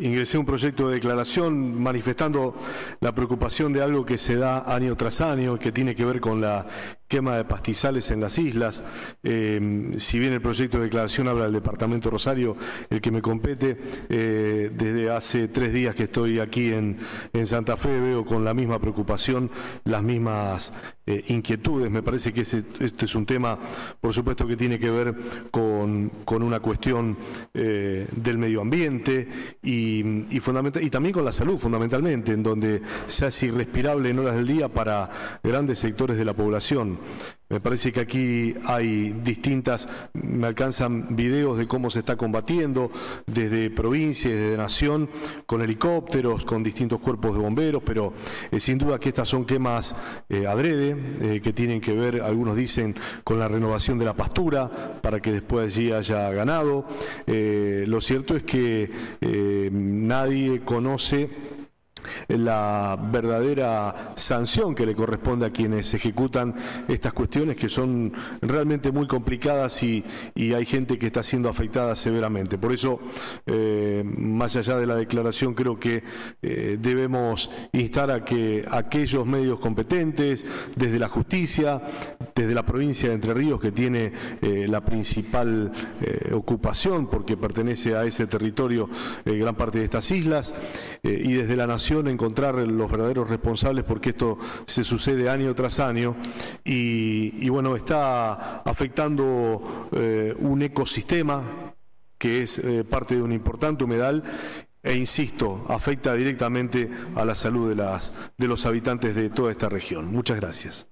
Ingresé un proyecto de declaración manifestando la preocupación de algo que se da año tras año, que tiene que ver con la quema de pastizales en las islas. Eh, si bien el proyecto de declaración habla del Departamento Rosario, el que me compete, eh, desde hace tres días que estoy aquí en, Santa Fe veo con la misma preocupación las mismas eh, inquietudes. Me parece que este es un tema, por supuesto, que tiene que ver con, una cuestión del medio ambiente y, y también con la salud, fundamentalmente, en donde se hace irrespirable en horas del día para grandes sectores de la población. Me parece que aquí hay distintas, me alcanzan videos de cómo se está combatiendo desde provincia y desde nación, con helicópteros, con distintos cuerpos de bomberos, pero eh, sin duda que estas son quemas eh, adrede, eh, que tienen que ver, algunos dicen, con la renovación de la pastura para que después allí haya ganado. lo cierto es que nadie conoce la verdadera sanción que le corresponde a quienes ejecutan estas cuestiones que son realmente muy complicadas y, hay gente que está siendo afectada severamente. Por eso, eh, más allá de la declaración, creo que eh, debemos instar a que aquellos medios competentes, desde la justicia, desde la provincia de Entre Ríos, que tiene eh, la principal ocupación, porque pertenece a ese territorio gran parte de estas islas, y desde la nación, encontrar los verdaderos responsables porque esto se sucede año tras año y, bueno, está afectando eh, un ecosistema que es eh, parte de un importante humedal e insisto, afecta directamente a la salud de, las, de los habitantes de toda esta región. Muchas gracias.